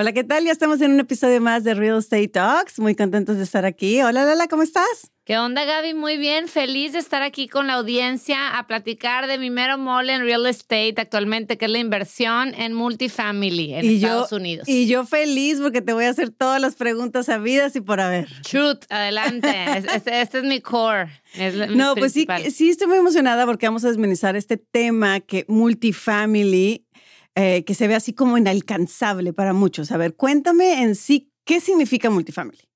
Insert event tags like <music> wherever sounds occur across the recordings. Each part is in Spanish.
Hola, ¿qué tal? Ya estamos en un episodio más de Real Estate Talks. Muy contentos de estar aquí. Hola, Lala, ¿cómo estás? ¿Qué onda, Gaby? Muy bien, feliz de estar aquí con la audiencia a platicar de mi mero mole en real estate actualmente, que es la inversión en multifamily en Estados Unidos. Y yo feliz porque te voy a hacer todas las preguntas sabidas y por haber. Shoot, adelante. <laughs> este, este, es mi core. no, pues sí, sí estoy muy emocionada porque vamos a desmenuzar este tema que multifamily eh, que se ve así como inalcanzable para muchos. A ver, cuéntame en sí, ¿qué significa multifamily?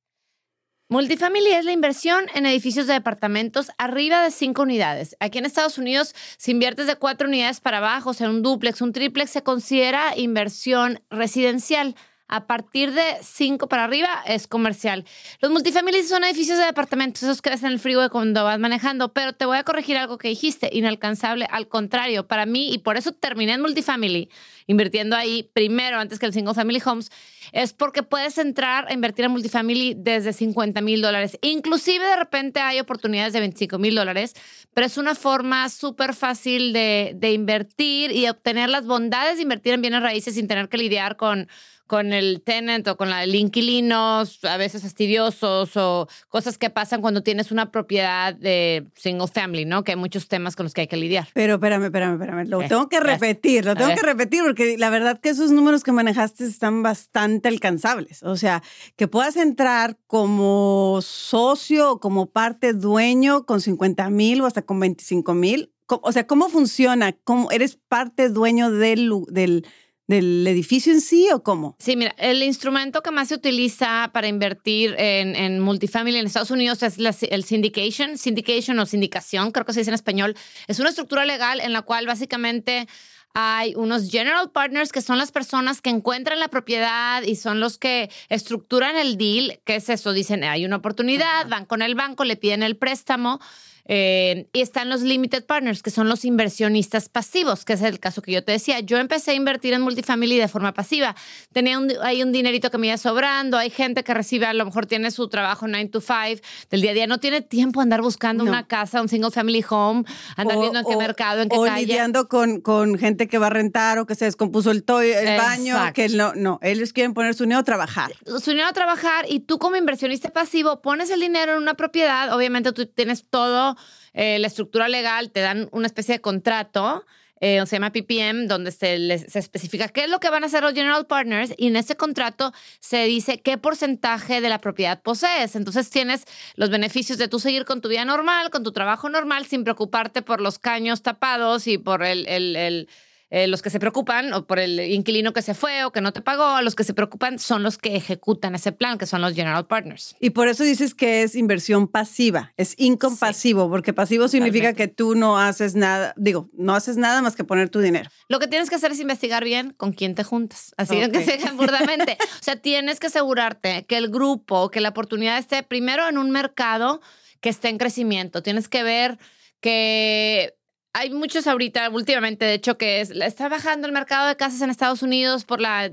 Multifamily es la inversión en edificios de departamentos arriba de cinco unidades. Aquí en Estados Unidos, si inviertes de cuatro unidades para abajo, o sea, un duplex, un triplex, se considera inversión residencial. A partir de cinco para arriba es comercial. Los multifamilies son edificios de departamentos, esos que ves en el frío cuando vas manejando, pero te voy a corregir algo que dijiste, inalcanzable. Al contrario, para mí, y por eso terminé en multifamily, invirtiendo ahí primero antes que el single family homes, es porque puedes entrar a invertir en multifamily desde 50 mil dólares. Inclusive de repente hay oportunidades de 25 mil dólares, pero es una forma súper fácil de, de invertir y obtener las bondades de invertir en bienes raíces sin tener que lidiar con con el tenant o con el inquilino, a veces fastidiosos o cosas que pasan cuando tienes una propiedad de single family, ¿no? Que hay muchos temas con los que hay que lidiar. Pero espérame, espérame, espérame. Lo tengo que repetir, lo tengo que repetir porque la verdad que esos números que manejaste están bastante alcanzables. O sea, que puedas entrar como socio o como parte dueño con 50 mil o hasta con 25 mil. O sea, ¿cómo funciona? ¿Cómo eres parte dueño del, del del edificio en sí o cómo? Sí, mira, el instrumento que más se utiliza para invertir en, en multifamily en Estados Unidos es el syndication, syndication o sindicación, creo que se dice en español. Es una estructura legal en la cual básicamente hay unos general partners que son las personas que encuentran la propiedad y son los que estructuran el deal. ¿Qué es eso? Dicen, hay una oportunidad, van con el banco, le piden el préstamo eh, y están los limited partners, que son los inversionistas pasivos, que es el caso que yo te decía. Yo empecé a invertir en multifamily de forma pasiva. Tenía un, hay un dinerito que me iba sobrando, hay gente que recibe, a lo mejor tiene su trabajo 9 to 5 del día a día, no tiene tiempo a andar buscando una casa, un single family home, andar viendo en qué mercado, en qué o calle. lidiando con, con gente que va a rentar o que se descompuso el, toy, el baño, que no, no, ellos quieren poner su dinero a trabajar. Su dinero a trabajar y tú como inversionista pasivo pones el dinero en una propiedad, obviamente tú tienes todo eh, la estructura legal, te dan una especie de contrato. Eh, se llama PPM, donde se, les, especifica qué es lo que van a hacer los general partners y en ese contrato se dice qué porcentaje de la propiedad posees. Entonces tienes los beneficios de tú seguir con tu vida normal, con tu trabajo normal, sin preocuparte por los caños tapados y por el eh, los que se preocupan o por el inquilino que se fue o que no te pagó, los que se preocupan son los que ejecutan ese plan, que son los general partners. Y por eso dices que es inversión pasiva, es incompasivo, porque pasivo significa que tú no haces nada, digo, no haces nada más que poner tu dinero. Lo que tienes que hacer es investigar bien con quién te juntas, así que se burdamente. o sea, tienes que asegurarte que el grupo, que la oportunidad esté primero en un mercado que esté en crecimiento. Tienes que ver que hay muchos ahorita, últimamente, de hecho, que está bajando el mercado de casas en Estados Unidos por la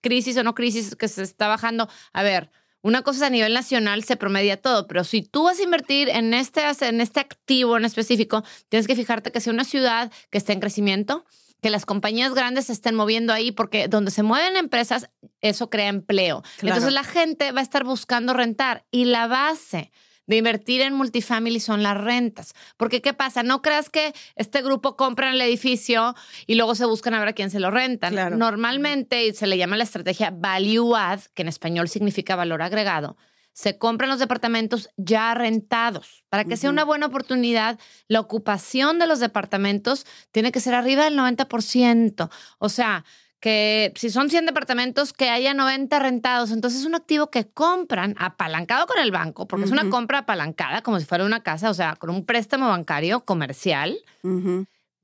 crisis o no crisis que se está bajando. A ver, una cosa es a nivel nacional, se promedia todo, pero si tú vas a invertir en este, en este activo en específico, tienes que fijarte que sea una ciudad que esté en crecimiento, que las compañías grandes se estén moviendo ahí, porque donde se mueven empresas, eso crea empleo. Entonces la gente va a estar buscando rentar y la base de invertir en multifamily son las rentas. Porque, ¿qué pasa? No creas que este grupo compra el edificio y luego se buscan a ver a quién se lo rentan. Normalmente se le llama la estrategia value add, que en español significa valor agregado. Se compran los departamentos ya rentados. Para que sea una buena oportunidad, la ocupación de los departamentos tiene que ser arriba del 90%. O sea, que si son 100 departamentos, que haya 90 rentados. Entonces es un activo que compran apalancado con el banco, porque es una compra apalancada, como si fuera una casa, o sea, con un préstamo bancario comercial.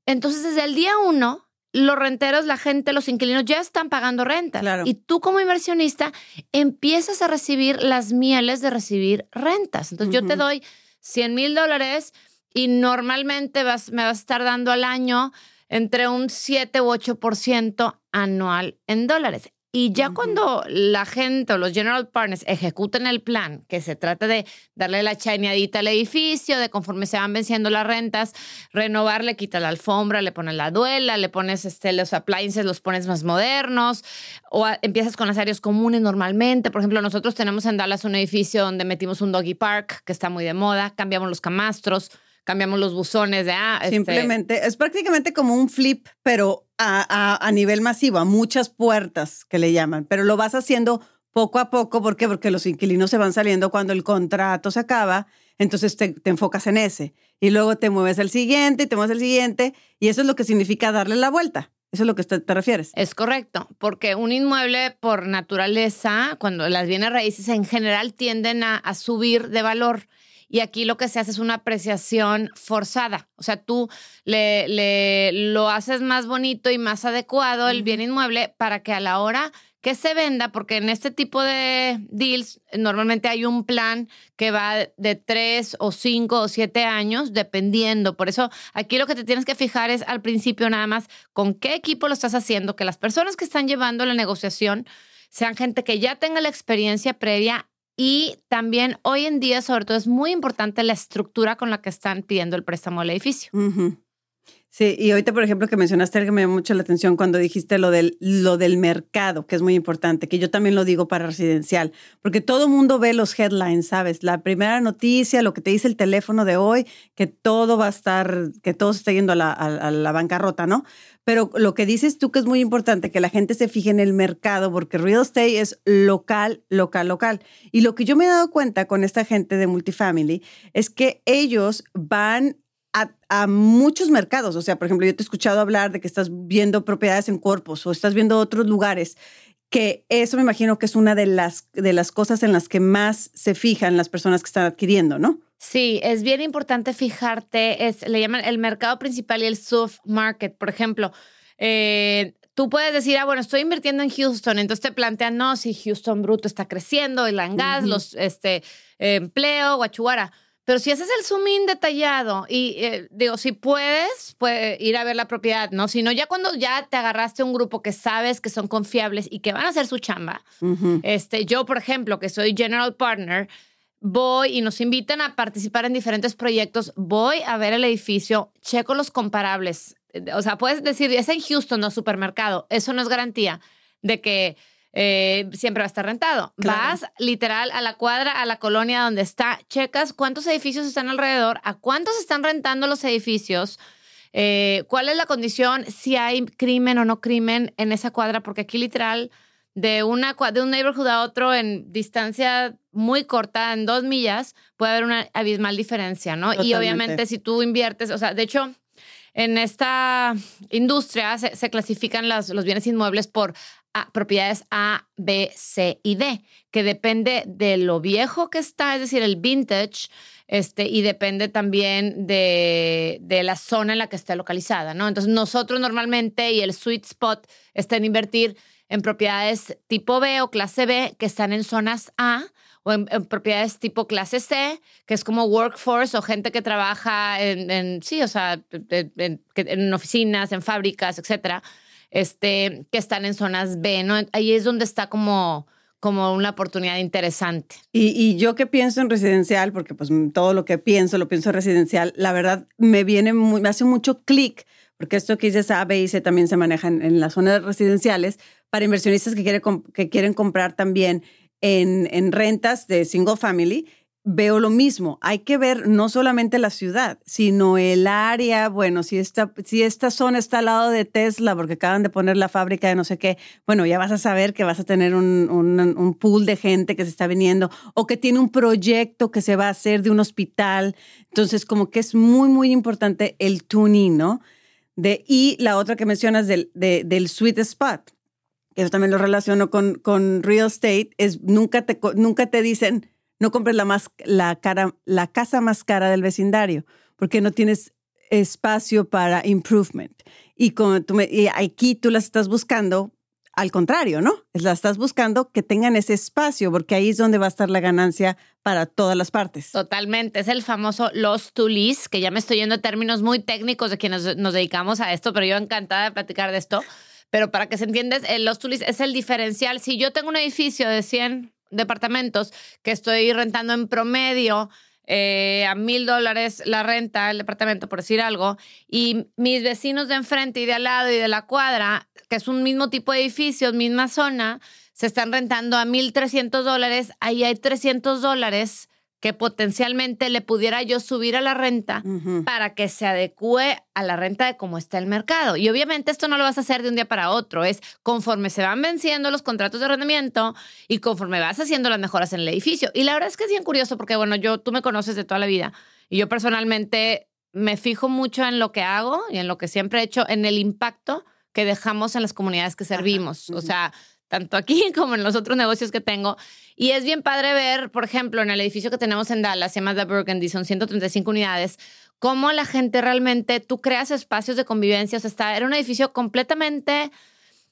Entonces desde el día uno, los renteros, la gente, los inquilinos ya están pagando renta. Claro. Y tú como inversionista empiezas a recibir las mieles de recibir rentas. Entonces yo te doy 100 mil dólares y normalmente vas, me vas a estar dando al año entre un 7 u 8% anual en dólares. Y ya Ujú. cuando la gente o los general partners ejecuten el plan, que se trata de darle la chaneadita al edificio, de conforme se van venciendo las rentas, renovar, le quitas la alfombra, le pones la duela, le pones este, los appliances, los pones más modernos, o a- empiezas con las áreas comunes normalmente. Por ejemplo, nosotros tenemos en Dallas un edificio donde metimos un doggy park, que está muy de moda, cambiamos los camastros, cambiamos los buzones de... Ah, este, Simplemente, es prácticamente como un flip, pero a, a- a nivel masivo, a muchas puertas que le llaman, pero lo vas haciendo poco a poco. ¿Por qué? Porque los inquilinos se van saliendo cuando el contrato se acaba, entonces te, te enfocas en ese y luego te mueves al siguiente y te mueves al siguiente y eso es lo que significa darle la vuelta. Eso es lo que te, te refieres. Es correcto, porque un inmueble por naturaleza, cuando las bienes raíces en general tienden a, a subir de valor. Y aquí lo que se hace es una apreciación forzada. O sea, tú le, le- lo haces más bonito y más adecuado el bien inmueble para que a la hora que se venda, porque en este tipo de deals normalmente hay un plan que va de tres o cinco o siete años, dependiendo. Por eso aquí lo que te tienes que fijar es al principio nada más con qué equipo lo estás haciendo, que las personas que están llevando la negociación sean gente que ya tenga la experiencia previa y también hoy en día, sobre todo, es muy importante la estructura con la que están pidiendo el préstamo del edificio. Sí, y ahorita, por ejemplo, que mencionaste algo que me llamó mucho la atención cuando dijiste lo del, lo del mercado, que es muy importante, que yo también lo digo para residencial, porque todo mundo ve los headlines, ¿sabes? La primera noticia, lo que te dice el teléfono de hoy, que todo va a estar, que todo se está yendo a la, a- a la bancarrota, ¿no? Pero lo que dices tú que es muy importante, que la gente se fije en el mercado, porque real estate es local, local, local. Y lo que yo me he dado cuenta con esta gente de multifamily es que ellos van a, a muchos mercados. O sea, por ejemplo, yo te he escuchado hablar de que estás viendo propiedades en Corpus o estás viendo otros lugares, que eso me imagino que es una de las, de las cosas en las que más se fijan las personas que están adquiriendo, ¿no? Sí, es bien importante fijarte, es, le llaman el mercado principal y el soft market. Por ejemplo, eh, tú puedes decir, ah, bueno, estoy invirtiendo en Houston, entonces te plantean, no, si Houston bruto está creciendo, el en gas, Ujú. los este, eh, empleo, guachuara. Pero si haces el zoom in detallado y eh, digo, si puedes, puede ir a ver la propiedad, ¿no? Si no, ya cuando ya te agarraste un grupo que sabes que son confiables y que van a hacer su chamba, Ujú. este, yo, por ejemplo, que soy general partner, voy y nos invitan a participar en diferentes proyectos, voy a ver el edificio, checo los comparables. O sea, puedes decir, es en Houston, no supermercado. Eso no es garantía de que eh, siempre va a estar rentado. Claro. Vas literal a la cuadra, a la colonia donde está, checas cuántos edificios están alrededor, a cuántos están rentando los edificios, eh, cuál es la condición, si hay crimen o no crimen en esa cuadra, porque aquí literal de, una, de un neighborhood a otro en distancia muy corta, en dos millas, puede haber una abismal diferencia, ¿no? Y obviamente si tú inviertes, o sea, de hecho, en esta industria se, se clasifican las- los bienes inmuebles por A- propiedades A, B, C y D, que depende de lo viejo que está, es decir, el vintage, este, y depende también de, de la zona en la que esté localizada, ¿no? Entonces, nosotros normalmente y el sweet spot está en invertir en propiedades tipo B o clase B que están en zonas A o en, propiedades tipo clase C, que es como workforce o gente que trabaja en, en- sí, o sea, en, en oficinas, en fábricas, etcétera, este, que están en zonas B, ¿no? Ahí es donde está como, como una oportunidad interesante. Y, y yo que pienso en residencial, porque pues todo lo que pienso lo pienso en residencial, la verdad me viene, muy- me hace mucho clic, porque esto que dices A, B y C también se maneja en, en las zonas residenciales para inversionistas que, quiere que quieren comprar también en, en rentas de single family. Veo lo mismo. Hay que ver no solamente la ciudad, sino el área. Bueno, si esta, si esta zona está al lado de Tesla, porque acaban de poner la fábrica de no sé qué, bueno, ya vas a saber que vas a tener un, un, un pool de gente que se está viniendo o que tiene un proyecto que se va a hacer de un hospital. Entonces, como que es muy, muy importante el tuning, ¿no? De, y la otra que mencionas del, de- del sweet spot, que eso también lo relaciono con, con real estate, es nunca te, nunca te dicen, no compres la, más, la, cara, la casa más cara del vecindario, porque no tienes espacio para improvement. Y, como tú y aquí tú las estás buscando al contrario, ¿no? La estás buscando que tengan ese espacio, porque ahí es donde va a estar la ganancia para todas las partes. Totalmente. Es el famoso lost to lease, que ya me estoy yendo a términos muy técnicos de quienes nos dedicamos a esto, pero yo encantada de platicar de esto. Pero para que se entienda, el lost to lease es el diferencial. Si yo tengo un edificio de 100 departamentos que estoy rentando en promedio eh, a mil dólares la renta, el departamento, por decir algo, y mis vecinos de enfrente y de al lado y de la cuadra, que es un mismo tipo de edificios, misma zona, se están rentando a mil trescientos dólares, ahí hay 300 dólares que potencialmente le pudiera yo subir a la renta para que se adecue a la renta de cómo está el mercado. Y obviamente esto no lo vas a hacer de un día para otro, es conforme se van venciendo los contratos de arrendamiento y conforme vas haciendo las mejoras en el edificio. Y la verdad es que es bien curioso porque, bueno, yo, tú me conoces de toda la vida y yo personalmente me fijo mucho en lo que hago y en lo que siempre he hecho, en el impacto que dejamos en las comunidades que servimos. O sea, tanto aquí <laughs> como en los otros negocios que tengo. Y es bien padre ver, por ejemplo, en el edificio que tenemos en Dallas, se llama The Burgundy, son 135 unidades, cómo la gente realmente, tú creas espacios de convivencia, o sea, está, era un edificio completamente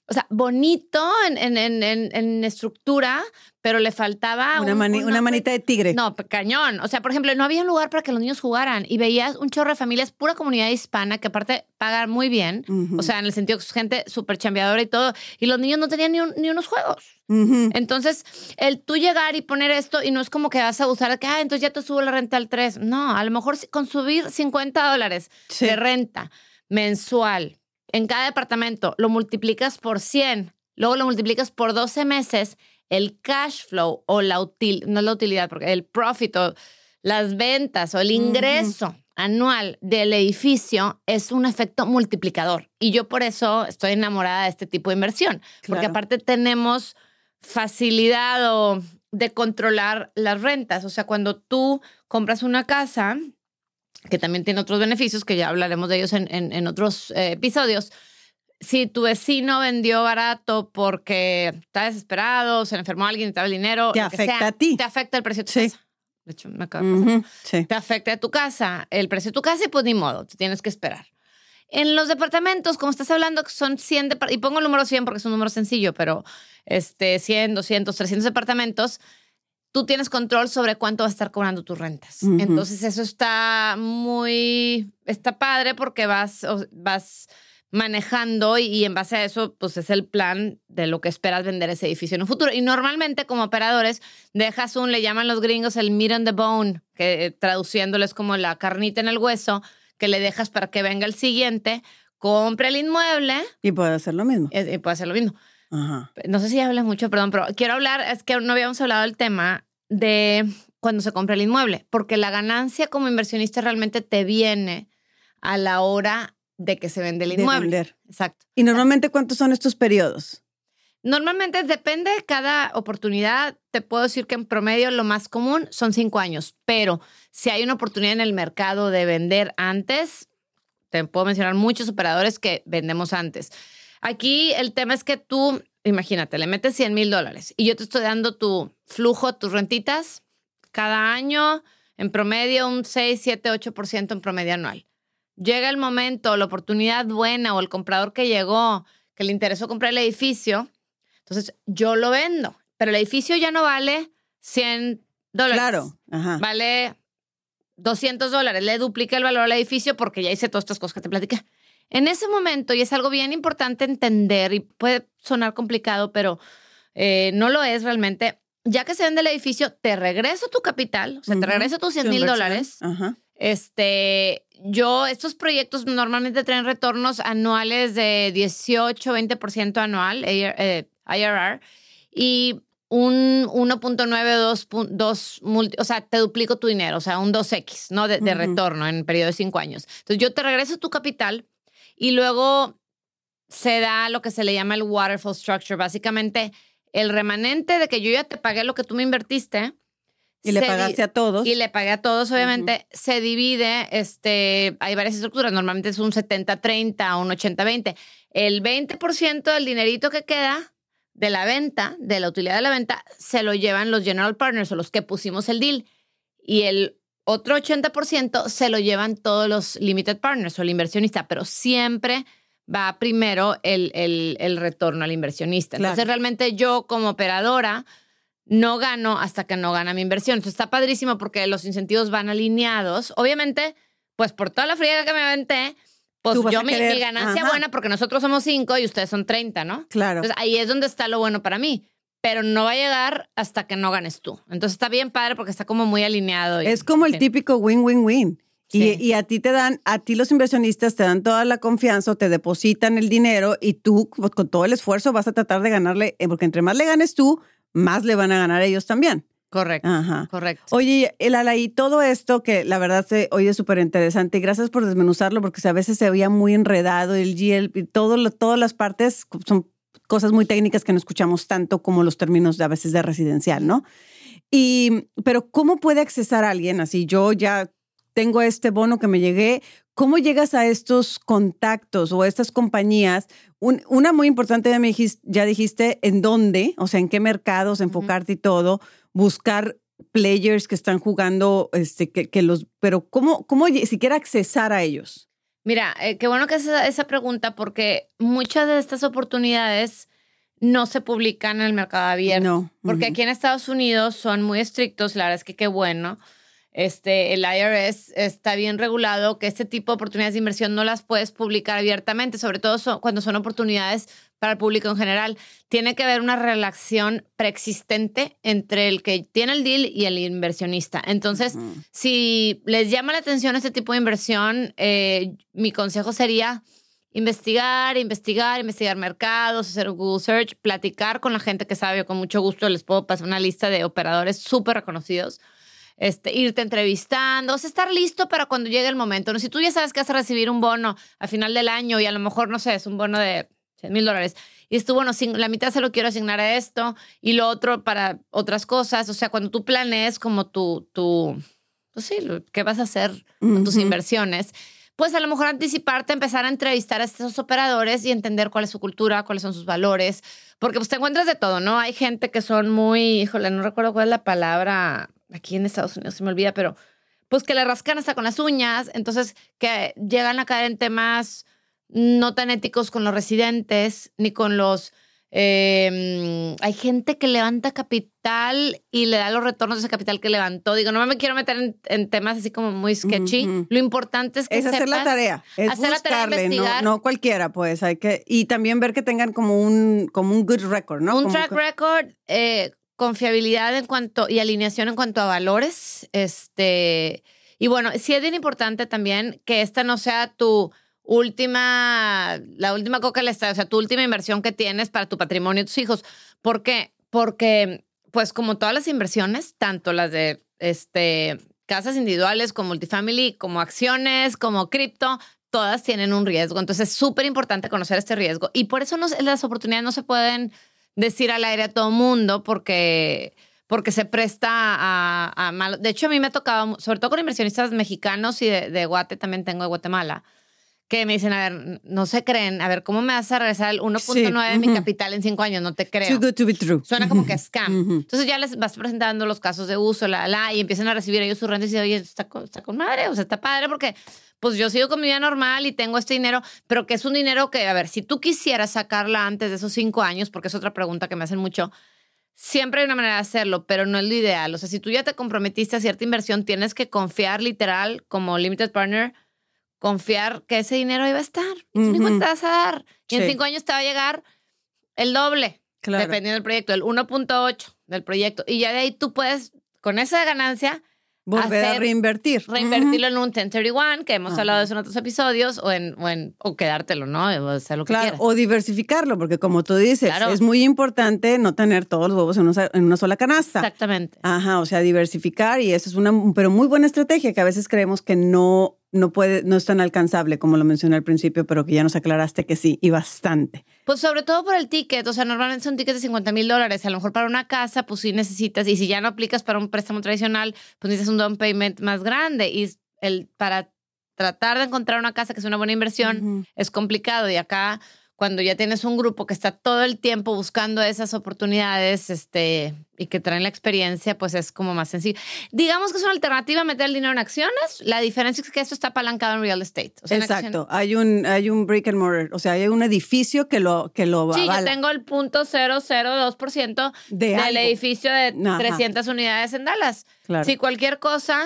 o sea, bonito en, en, en, en, estructura, pero le faltaba... Una, una, manita de tigre. No, cañón. O sea, por ejemplo, no había un lugar para que los niños jugaran y veías un chorro de familias, pura comunidad hispana, que aparte pagan muy bien, o sea, en el sentido que es gente súper chambeadora y todo, y los niños no tenían ni, ni unos juegos. Entonces, el tú llegar y poner esto y no es como que vas a abusar que, ah, entonces ya te subo la renta al 3. No, a lo mejor con subir 50 dólares de renta mensual en cada departamento, lo multiplicas por 100, luego lo multiplicas por 12 meses, el cash flow o la utilidad, no la utilidad, porque el profit o las ventas o el ingreso anual del edificio es un efecto multiplicador. Y yo por eso estoy enamorada de este tipo de inversión, porque aparte tenemos facilidad de controlar las rentas. O sea, cuando tú compras una casa, que también tiene otros beneficios, que ya hablaremos de ellos en, en, otros eh, episodios. Si tu vecino vendió barato porque está desesperado, se enfermó alguien, te da el dinero, te afecta a ti. Te afecta el precio de tu casa. De hecho, me acaba de pasar. Te afecta a tu casa, el precio de tu casa y pues ni modo, te tienes que esperar. En los departamentos, como estás hablando, que son 100, y pongo el número 100 porque es un número sencillo, pero este, 100, 200, 300 departamentos, tú tienes control sobre cuánto vas a estar cobrando tus rentas. Entonces eso está muy, está padre porque vas, vas manejando y, en base a eso, pues es el plan de lo que esperas vender ese edificio en un futuro. Y normalmente como operadores dejas un, le llaman los gringos el meat on the bone, que traduciéndolo es como la carnita en el hueso, que le dejas para que venga el siguiente, compre el inmueble. Y puede hacer lo mismo. Y, puede hacer lo mismo. No sé si hablas mucho, perdón, pero quiero hablar, es que no habíamos hablado del tema de cuando se compra el inmueble, porque la ganancia como inversionista realmente te viene a la hora de que se vende el inmueble. Exacto. ¿Y normalmente cuántos son estos periodos? Normalmente depende de cada oportunidad. Te puedo decir que en promedio lo más común son cinco años, pero si hay una oportunidad en el mercado de vender antes, te puedo mencionar muchos operadores que vendemos antes. Aquí el tema es que tú imagínate, le metes 100 mil dólares y yo te estoy dando tu flujo, tus rentitas, cada año en promedio un 6, 7, 8% en promedio anual. Llega el momento, la oportunidad buena o el comprador que llegó, que le interesó comprar el edificio, entonces yo lo vendo, pero el edificio ya no vale 100 dólares. Claro, vale 200 dólares. Le duplica el valor al edificio porque ya hice todas estas cosas que te platiqué. En ese momento, y es algo bien importante entender, y puede sonar complicado, pero eh, no lo es realmente, ya que se vende el edificio, te regreso tu capital, o sea, te regreso tus 100 mil dólares. Este, yo, estos proyectos normalmente traen retornos anuales de 18, 20% anual, IRR, eh, y un 1.9, 2, o sea, te duplico tu dinero, o sea, un 2X, ¿no? De, de retorno en periodo de 5 años. Entonces, yo te regreso tu capital y luego se da lo que se le llama el waterfall structure, básicamente el remanente de que yo ya te pagué lo que tú me invertiste. Y le pagaste a todos. Y le pagué a todos, obviamente. Se divide, este, hay varias estructuras, normalmente es un 70-30 o un 80-20. El 20% del dinerito que queda de la venta, de la utilidad de la venta, se lo llevan los general partners o los que pusimos el deal. Y el otro 80% se lo llevan todos los limited partners o el inversionista, pero siempre va primero el, el, retorno al inversionista. Entonces, realmente yo como operadora no gano hasta que no gana mi inversión. Entonces, está padrísimo porque los incentivos van alineados. Obviamente, pues por toda la friega que me aventé, pues yo mi, ganancia buena porque nosotros somos cinco y ustedes son 30, ¿no? Claro. Entonces, ahí es donde está lo bueno para mí pero no va a llegar hasta que no ganes tú. Entonces está bien padre porque está como muy alineado. es como el típico win-win-win. Y, a ti te dan, a ti los inversionistas te dan toda la confianza, te depositan el dinero y tú pues, con todo el esfuerzo vas a tratar de ganarle, eh, porque entre más le ganes tú, más le van a ganar ellos también. Correcto. Ajá. Correcto. Oye, el y todo esto que la verdad se oye súper interesante y gracias por desmenuzarlo porque a veces se veía muy enredado el GL, todo, todas las partes son cosas muy técnicas que no escuchamos tanto como los términos de a veces de residencial, ¿no? Y, pero ¿cómo puede accesar alguien así? Yo ya tengo este bono que me llegué. ¿Cómo llegas a estos contactos o a estas compañías? una muy importante ya, me dijiste, ya dijiste en dónde, o sea, en qué mercados enfocarte y todo, buscar players que están jugando, este, que, los, pero ¿cómo, cómo siquiera accesar a ellos? Mira, eh, qué bueno que esa, esa pregunta porque muchas de estas oportunidades no se publican en el mercado abierto. No. Porque aquí en Estados Unidos son muy estrictos, la verdad es que qué bueno este, el IRS está bien regulado, que este tipo de oportunidades de inversión no las puedes publicar abiertamente, sobre todo cuando son oportunidades para el público en general. Tiene que haber una relación preexistente entre el que tiene el deal y el inversionista. Entonces, si les llama la atención este tipo de inversión, eh, mi consejo sería investigar, investigar, investigar mercados, hacer un Google Search, platicar con la gente que sabe. con mucho gusto les puedo pasar una lista de operadores súper reconocidos este, irte entrevistando, o sea, estar listo para cuando llegue el momento. ¿no? Si tú ya sabes que vas a recibir un bono a final del año y a lo mejor, no sé, es un bono de 100 mil dólares, y tú, bueno, la mitad se lo quiero asignar a esto y lo otro para otras cosas. O sea, cuando tú planees como tu, tu pues sí, qué vas a hacer con tus inversiones, pues a lo mejor anticiparte, empezar a entrevistar a estos operadores y entender cuál es su cultura, cuáles son sus valores, porque pues te encuentras de todo, ¿no? Hay gente que son muy, híjole, no recuerdo cuál es la palabra, aquí en Estados Unidos se me olvida, pero pues que le rascan hasta con las uñas, entonces que llegan a caer en temas no tan éticos con los residentes ni con los... Em, hay gente que levanta capital y le da los retornos de ese capital que levantó. Digo, no me quiero meter en, temas así como muy sketchy. Lo importante es que es hacer la tarea, es hacer la tarea, no, cualquiera, pues hay que y también ver que tengan como un como un good record, ¿no? Un track record eh, confiabilidad en cuanto y alineación en cuanto a valores. Este, y bueno, sí es bien importante también que esta no sea tu última, la última coca le está, o sea, tu última inversión que tienes para tu patrimonio y tus hijos. ¿Por qué? Porque, pues, como todas las inversiones, tanto las de este, casas individuales como multifamily, como acciones, como cripto, todas tienen un riesgo. Entonces, es súper importante conocer este riesgo. Y por eso las oportunidades no se pueden decir al aire a todo mundo porque, porque se presta a, a malo. De hecho, a mí me ha tocado, sobre todo con inversionistas mexicanos y de, de Guate, también tengo de Guatemala, que me dicen, a ver, no se creen, a ver, ¿cómo me vas a regresar el 1.9 de mi capital en cinco años? No te creo. Too good to be true. Suena como que scam. Entonces ya les vas presentando los casos de uso, la, la, y empiezan a recibir ellos su renta y dicen, oye, está está con madre, o sea, está padre porque pues yo sigo con mi vida normal y tengo este dinero, pero que es un dinero que, a ver, si tú quisieras sacarla antes de esos cinco años, porque es otra pregunta que me hacen mucho, siempre hay una manera de hacerlo, pero no es lo ideal. O sea, si tú ya te comprometiste a cierta inversión, tienes que confiar literal como limited partner, confiar que ese dinero iba a estar. Y te vas a dar. Y en cinco años te va a llegar el doble, dependiendo del proyecto, el 1.8 del proyecto. Y ya de ahí tú puedes, con esa ganancia, Volver a reinvertir. Reinvertirlo en un 1031, que hemos hablado de eso en otros episodios, o en, o, en, o quedártelo, ¿no? O sea, lo que claro, o diversificarlo, porque como tú dices, es muy importante no tener todos los huevos en una, en una, sola canasta. Exactamente. Ajá, o sea, diversificar y eso es una, pero muy buena estrategia que a veces creemos que no no puede, no es tan alcanzable como lo mencioné al principio, pero que ya nos aclaraste que sí, y bastante. Pues sobre todo por el ticket, o sea, normalmente son tickets de 50 mil dólares, a lo mejor para una casa, pues sí necesitas, y si ya no aplicas para un préstamo tradicional, pues necesitas un down payment más grande, y el, para tratar de encontrar una casa que es una buena inversión es complicado, y acá cuando ya tienes un grupo que está todo el tiempo buscando esas oportunidades este, y que traen la experiencia, pues es como más sencillo. Digamos que es una alternativa a meter el dinero en acciones. La diferencia es que esto está apalancado en real estate. Exacto. Hay un, hay un brick and mortar, o sea, hay un edificio que lo, que lo Sí, yo tengo el punto 002% de del edificio de 300 unidades en Dallas. Si cualquier cosa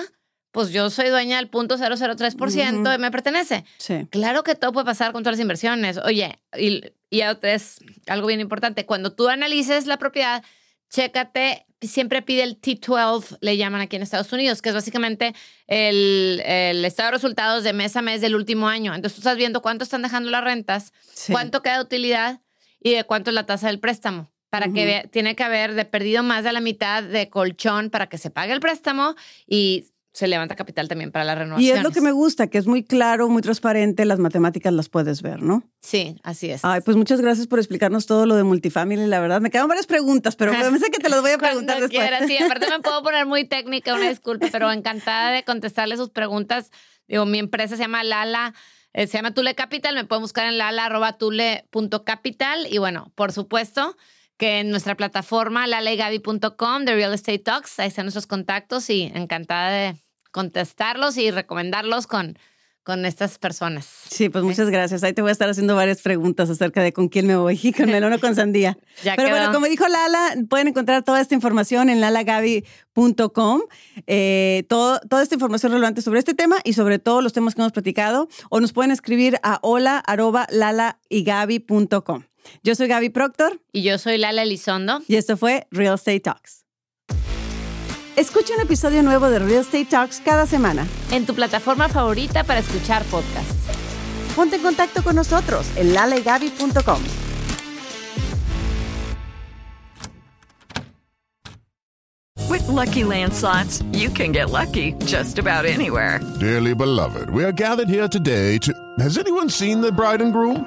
pues yo soy dueña del punto 003% y me pertenece. Sí. Claro que todo puede pasar con todas las inversiones. Oye, y, y es algo bien importante, cuando tú analices la propiedad, chécate, siempre pide el T12, le llaman aquí en Estados Unidos, que es básicamente el, el, estado de resultados de mes a mes del último año. Entonces tú estás viendo cuánto están dejando las rentas, cuánto queda de utilidad y de cuánto es la tasa del préstamo para que tiene que haber de perdido más de la mitad de colchón para que se pague el préstamo y se levanta capital también para la renovación. Y es lo que me gusta, que es muy claro, muy transparente, las matemáticas las puedes ver, ¿no? Sí, así es. Ay, pues muchas gracias por explicarnos todo lo de multifamily, la verdad. Me quedan varias preguntas, pero <laughs> me sé que te las voy a preguntar después. Quieras, sí, aparte me puedo poner muy <laughs> técnica, una disculpa, pero encantada de contestarle sus preguntas. Digo, mi empresa se llama Lala. Eh, se llama Tule Capital, me pueden buscar en lala.tule.capital y bueno, por supuesto, que en nuestra plataforma lalegaby.com de Real Estate Talks, ahí están nuestros contactos y encantada de contestarlos y recomendarlos con, con estas personas. Sí, pues muchas gracias. Ahí te voy a estar haciendo varias preguntas acerca de con quién me voy, <laughs> con melón o con sandía. <laughs> Pero bueno, como dijo Lala, pueden encontrar toda esta información en lalagaby.com, eh, todo, toda esta información relevante sobre este tema y sobre todos los temas que hemos platicado, o nos pueden escribir a hola yo soy Gaby Proctor. Y yo soy Lala Elizondo. Y esto fue Real Estate Talks. Escucha un episodio nuevo de Real Estate Talks cada semana. En tu plataforma favorita para escuchar podcasts. Ponte en contacto con nosotros en lalegaby.com. With lucky landslots, you can get lucky just about anywhere. Dearly beloved, we are gathered here today to. Has anyone seen the bride and groom?